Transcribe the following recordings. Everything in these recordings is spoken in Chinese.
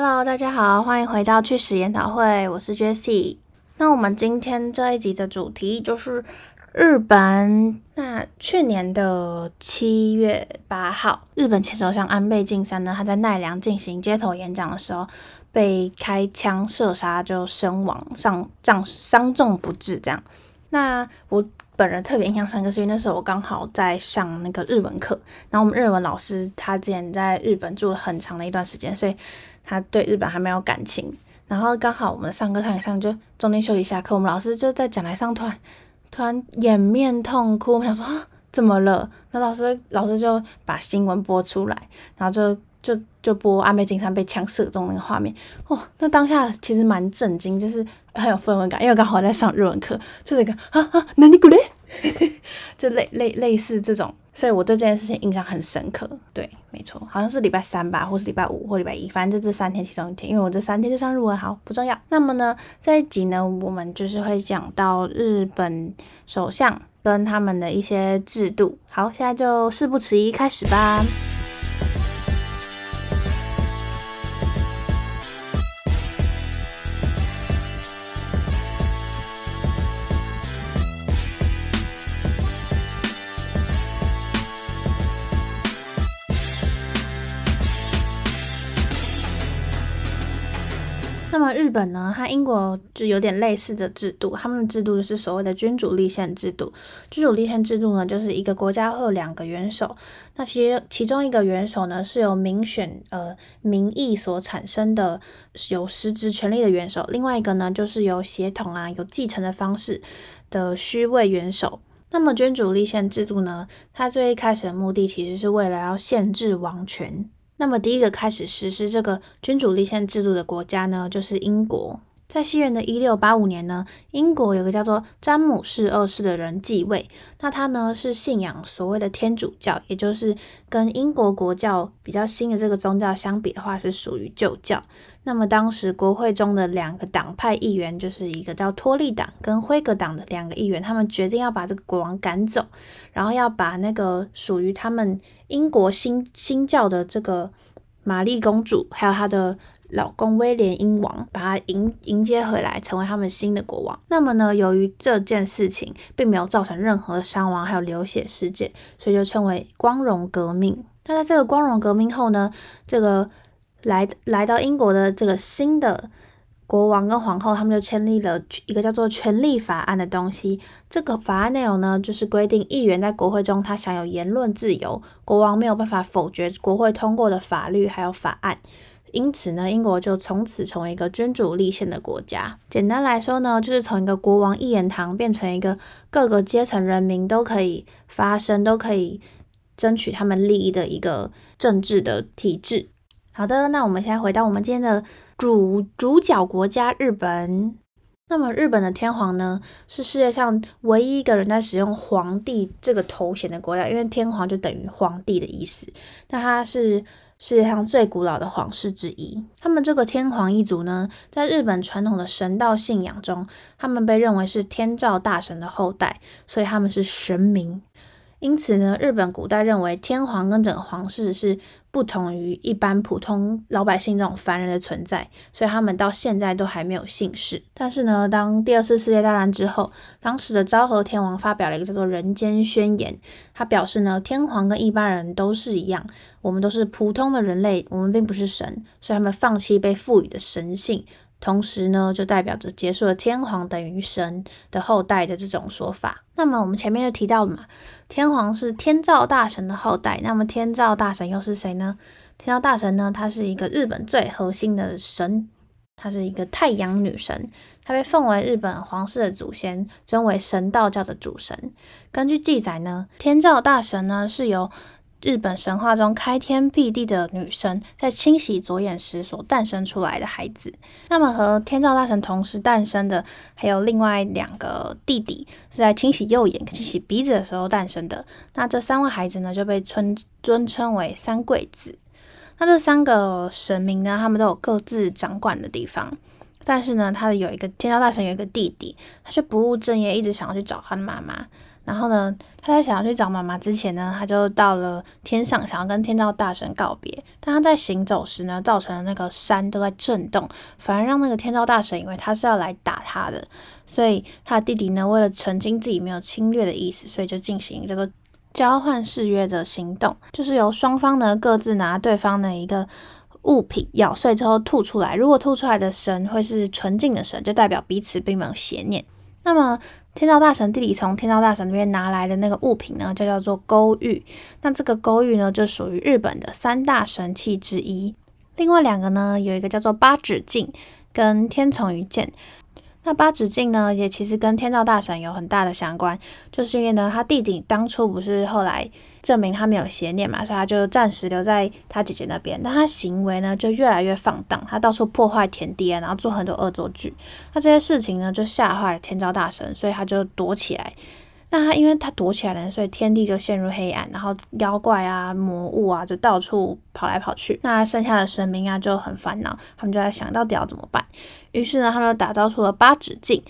Hello，大家好，欢迎回到去史研讨会，我是 Jessie。那我们今天这一集的主题就是日本。那去年的七月八号，日本前首相安倍晋三呢，他在奈良进行街头演讲的时候，被开枪射杀，就身亡，伤伤伤重不治。这样，那我。本人特别印象深刻，是因为那时候我刚好在上那个日文课，然后我们日文老师他之前在日本住了很长的一段时间，所以他对日本还没有感情。然后刚好我们上课上一上，就中间休息下课，我们老师就在讲台上突然突然掩面痛哭，我们想说怎么了？那老师老师就把新闻播出来，然后就就就播安倍晋三被枪射中那个画面。哦，那当下其实蛮震惊，就是。很有氛围感，因为刚好在上日文课，就是一个啊啊，哪里古嘞，就类类类似这种，所以我对这件事情印象很深刻。对，没错，好像是礼拜三吧，或是礼拜五或礼拜一，反正就这三天其中一天，因为我这三天就上日文，好不重要。那么呢，这一集呢，我们就是会讲到日本首相跟他们的一些制度。好，现在就事不迟疑，开始吧。日本呢？它英国就有点类似的制度，他们的制度就是所谓的君主立宪制度。君主立宪制度呢，就是一个国家会有两个元首，那其实其中一个元首呢是由民选呃民意所产生的有实质权力的元首，另外一个呢就是由协同啊有继承的方式的虚位元首。那么君主立宪制度呢，它最一开始的目的其实是为了要限制王权。那么，第一个开始实施这个君主立宪制度的国家呢，就是英国。在西元的一六八五年呢，英国有个叫做詹姆士二世的人继位。那他呢是信仰所谓的天主教，也就是跟英国国教比较新的这个宗教相比的话，是属于旧教。那么当时国会中的两个党派议员，就是一个叫托利党跟辉格党的两个议员，他们决定要把这个国王赶走，然后要把那个属于他们英国新新教的这个玛丽公主，还有她的。老公威廉英王把她迎迎接回来，成为他们新的国王。那么呢，由于这件事情并没有造成任何伤亡，还有流血事件，所以就称为光荣革命。那在这个光荣革命后呢，这个来来到英国的这个新的国王跟皇后，他们就签立了一个叫做《权利法案》的东西。这个法案内容呢，就是规定议员在国会中他享有言论自由，国王没有办法否决国会通过的法律还有法案。因此呢，英国就从此成为一个君主立宪的国家。简单来说呢，就是从一个国王一言堂变成一个各个阶层人民都可以发声、都可以争取他们利益的一个政治的体制。好的，那我们现在回到我们今天的主主角国家日本。那么日本的天皇呢，是世界上唯一一个人在使用皇帝这个头衔的国家，因为天皇就等于皇帝的意思。那他是。世界上最古老的皇室之一，他们这个天皇一族呢，在日本传统的神道信仰中，他们被认为是天照大神的后代，所以他们是神明。因此呢，日本古代认为天皇跟整个皇室是不同于一般普通老百姓这种凡人的存在，所以他们到现在都还没有姓氏。但是呢，当第二次世界大战之后，当时的昭和天皇发表了一个叫做《人间宣言》，他表示呢，天皇跟一般人都是一样，我们都是普通的人类，我们并不是神，所以他们放弃被赋予的神性。同时呢，就代表着结束了天皇等于神的后代的这种说法。那么我们前面就提到了嘛，天皇是天照大神的后代。那么天照大神又是谁呢？天照大神呢，他是一个日本最核心的神，他是一个太阳女神，他被奉为日本皇室的祖先，尊为神道教的主神。根据记载呢，天照大神呢是由日本神话中开天辟地的女神在清洗左眼时所诞生出来的孩子。那么和天照大神同时诞生的还有另外两个弟弟，是在清洗右眼、清洗鼻子的时候诞生的。那这三位孩子呢，就被尊尊称为三贵子。那这三个神明呢，他们都有各自掌管的地方。但是呢，他的有一个天照大神有一个弟弟，他却不务正业，一直想要去找他的妈妈。然后呢，他在想要去找妈妈之前呢，他就到了天上，想要跟天照大神告别。但他在行走时呢，造成了那个山都在震动，反而让那个天照大神以为他是要来打他的。所以他弟弟呢，为了澄清自己没有侵略的意思，所以就进行叫做交换誓约的行动，就是由双方呢各自拿对方的一个物品咬碎之后吐出来。如果吐出来的神会是纯净的神，就代表彼此并没有邪念。那么天照大神弟弟从天照大神那边拿来的那个物品呢，就叫做勾玉。那这个勾玉呢，就属于日本的三大神器之一。另外两个呢，有一个叫做八指镜跟天丛一剑。那八指镜呢，也其实跟天照大神有很大的相关，就是因为呢，他弟弟当初不是后来证明他没有邪念嘛，所以他就暂时留在他姐姐那边。但他行为呢，就越来越放荡，他到处破坏田地啊，然后做很多恶作剧。那这些事情呢，就吓坏了天照大神，所以他就躲起来。那他因为他躲起来了，所以天地就陷入黑暗，然后妖怪啊、魔物啊就到处跑来跑去。那剩下的神明啊就很烦恼，他们就在想到底要怎么办。于是呢，他们就打造出了八指镜，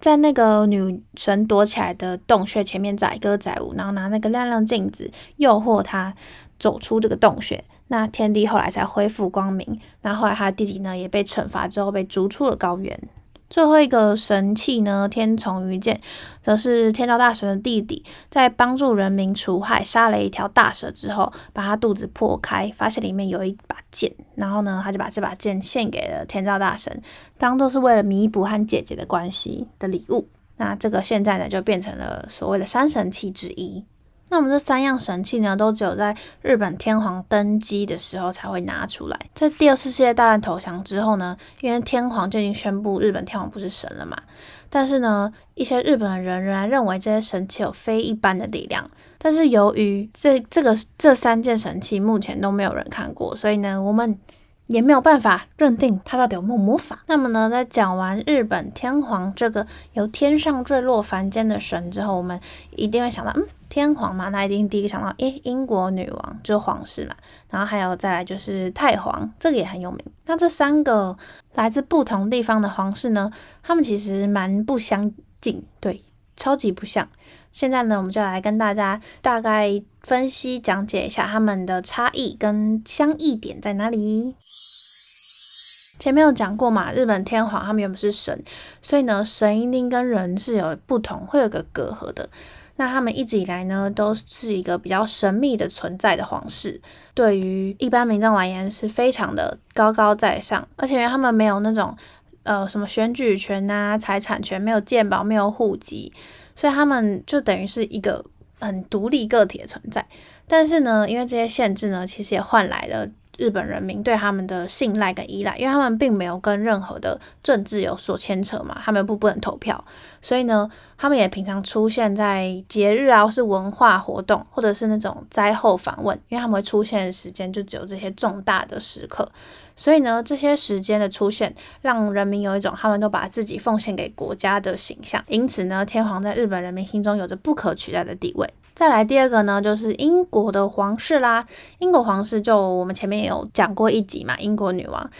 在那个女神躲起来的洞穴前面载歌载舞，然后拿那个亮亮镜子诱惑她走出这个洞穴。那天地后来才恢复光明。那后来他弟弟呢也被惩罚之后被逐出了高原。最后一个神器呢，天丛鱼剑，则是天照大神的弟弟，在帮助人民除害，杀了一条大蛇之后，把他肚子破开，发现里面有一把剑，然后呢，他就把这把剑献给了天照大神，当做是为了弥补和姐姐的关系的礼物。那这个现在呢，就变成了所谓的三神器之一。那我们这三样神器呢，都只有在日本天皇登基的时候才会拿出来。在第二次世界大战投降之后呢，因为天皇就已经宣布日本天皇不是神了嘛，但是呢，一些日本人仍然认为这些神器有非一般的力量。但是由于这这个这三件神器目前都没有人看过，所以呢，我们。也没有办法认定他到底有没有魔法。那么呢，在讲完日本天皇这个由天上坠落凡间的神之后，我们一定会想到，嗯，天皇嘛，那一定第一个想到，诶，英国女王就是皇室嘛。然后还有再来就是太皇，这个也很有名。那这三个来自不同地方的皇室呢，他们其实蛮不相近，对，超级不像。现在呢，我们就来跟大家大概分析讲解一下他们的差异跟相异点在哪里。前面有讲过嘛，日本天皇他们原本是神，所以呢，神一定跟人是有不同，会有个隔阂的。那他们一直以来呢，都是一个比较神秘的存在的皇室，对于一般民众而言是非常的高高在上，而且他们没有那种呃什么选举权啊、财产权，没有鉴宝，没有户籍。所以他们就等于是一个很独立个体的存在，但是呢，因为这些限制呢，其实也换来了日本人民对他们的信赖跟依赖，因为他们并没有跟任何的政治有所牵扯嘛，他们不不能投票，所以呢，他们也平常出现在节日啊，或是文化活动，或者是那种灾后访问，因为他们会出现的时间就只有这些重大的时刻。所以呢，这些时间的出现，让人民有一种他们都把自己奉献给国家的形象。因此呢，天皇在日本人民心中有着不可取代的地位。再来第二个呢，就是英国的皇室啦。英国皇室就我们前面也有讲过一集嘛，英国女王。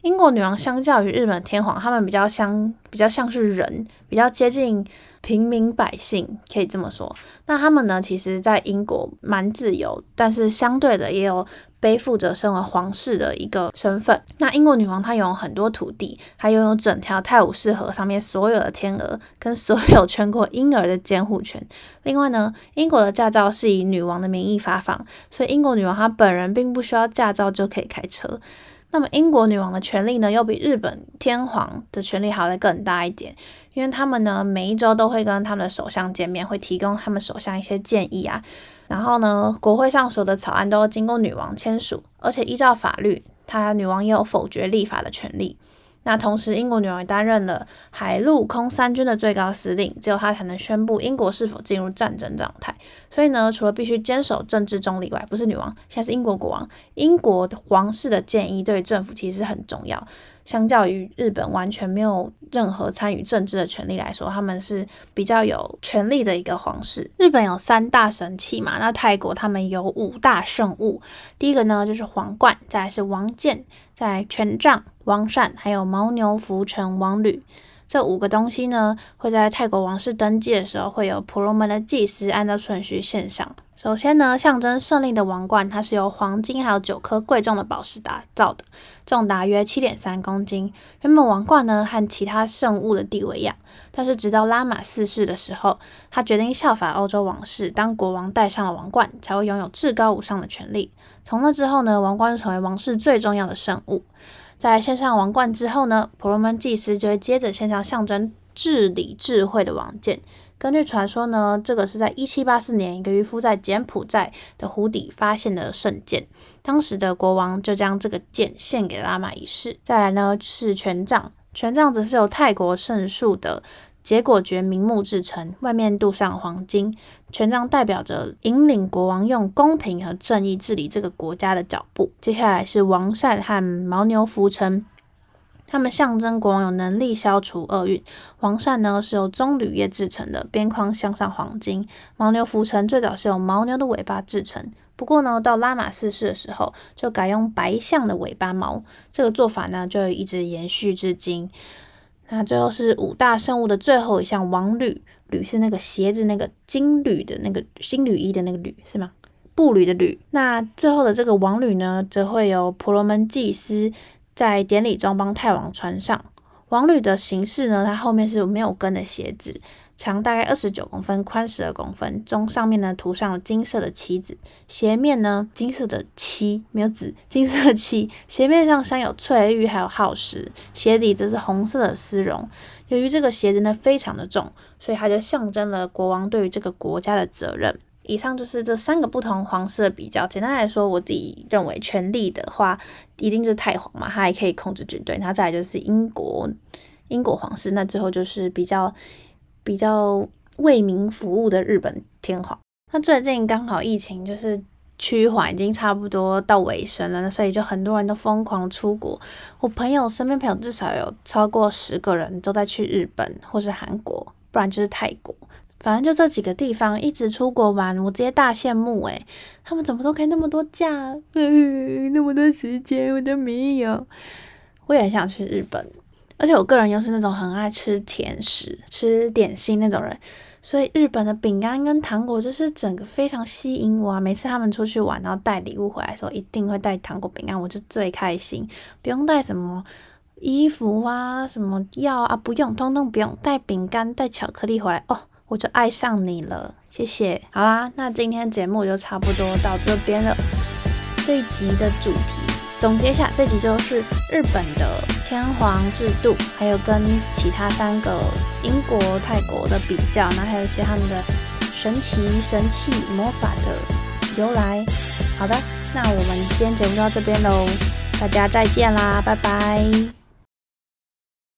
英国女王相较于日本天皇，他们比较相比较像是人，比较接近平民百姓，可以这么说。那他们呢，其实在英国蛮自由，但是相对的也有。背负着身为皇室的一个身份，那英国女王她拥有很多土地，她拥有整条泰晤士河上面所有的天鹅跟所有全国婴儿的监护权。另外呢，英国的驾照是以女王的名义发放，所以英国女王她本人并不需要驾照就可以开车。那么英国女王的权力呢，又比日本天皇的权力还要更大一点，因为他们呢每一周都会跟他们的首相见面，会提供他们首相一些建议啊。然后呢，国会上所有的草案都要经过女王签署，而且依照法律，她女王也有否决立法的权利。那同时，英国女王也担任了海陆空三军的最高司令，只有她才能宣布英国是否进入战争状态。所以呢，除了必须坚守政治中立外，不是女王，现在是英国国王，英国皇室的建议对政府其实很重要。相较于日本完全没有任何参与政治的权利来说，他们是比较有权利的一个皇室。日本有三大神器嘛，那泰国他们有五大圣物。第一个呢就是皇冠，再来是王剑，在权杖、王扇，还有牦牛、浮尘、王履。这五个东西呢，会在泰国王室登记的时候，会有婆罗门的祭司按照顺序献上。首先呢，象征胜利的王冠，它是由黄金还有九颗贵重的宝石打造的，重达约七点三公斤。原本王冠呢和其他圣物的地位一样，但是直到拉玛四世的时候，他决定效法欧洲王室，当国王戴上了王冠，才会拥有至高无上的权利。从那之后呢，王冠成为王室最重要的圣物。在献上王冠之后呢，婆罗门祭司就会接着献上象征治理智慧的王剑。根据传说呢，这个是在一七八四年，一个渔夫在柬埔寨的湖底发现的圣剑。当时的国王就将这个剑献给拉玛一世。再来呢是权杖，权杖则是由泰国圣树的结果蕨明木制成，外面镀上黄金。权杖代表着引领国王用公平和正义治理这个国家的脚步。接下来是王扇和牦牛浮尘。它们象征国王有能力消除厄运。王扇呢是由棕榈叶制成的，边框镶上黄金。牦牛浮尘最早是由牦牛的尾巴制成，不过呢，到拉玛四世的时候就改用白象的尾巴毛。这个做法呢就一直延续至今。那最后是五大圣物的最后一项王履，履是那个鞋子那个金履的那个金履衣的那个履是吗？步履的履。那最后的这个王履呢，则会有婆罗门祭司。在典礼中帮太王穿上王履的形式呢，它后面是没有跟的鞋子，长大概二十九公分，宽十二公分，中上面呢涂上了金色的旗子，鞋面呢金色的漆没有紫，金色的漆，鞋面上镶有翠玉还有耗石，鞋底则是红色的丝绒。由于这个鞋子呢非常的重，所以它就象征了国王对于这个国家的责任。以上就是这三个不同皇室的比较。简单来说，我自己认为权力的话，一定就是太皇嘛，他还可以控制军队。然后再来就是英国，英国皇室。那最后就是比较比较为民服务的日本天皇。那最近刚好疫情就是趋缓，已经差不多到尾声了，所以就很多人都疯狂出国。我朋友身边朋友至少有超过十个人都在去日本或是韩国，不然就是泰国。反正就这几个地方，一直出国玩，我直接大羡慕诶，他们怎么都可以那么多假，那么多时间我都没有。我也很想去日本，而且我个人又是那种很爱吃甜食、吃点心那种人，所以日本的饼干跟糖果就是整个非常吸引我啊！每次他们出去玩，然后带礼物回来的时候，一定会带糖果、饼干，我就最开心，不用带什么衣服啊、什么药啊，不用，通通不用，带饼干、带巧克力回来哦。我就爱上你了，谢谢。好啦，那今天节目就差不多到这边了。这一集的主题总结一下，这集就是日本的天皇制度，还有跟其他三个英国、泰国的比较，那还有一些他们的神奇、神器、魔法的由来。好的，那我们今天节目就到这边喽，大家再见啦，拜拜。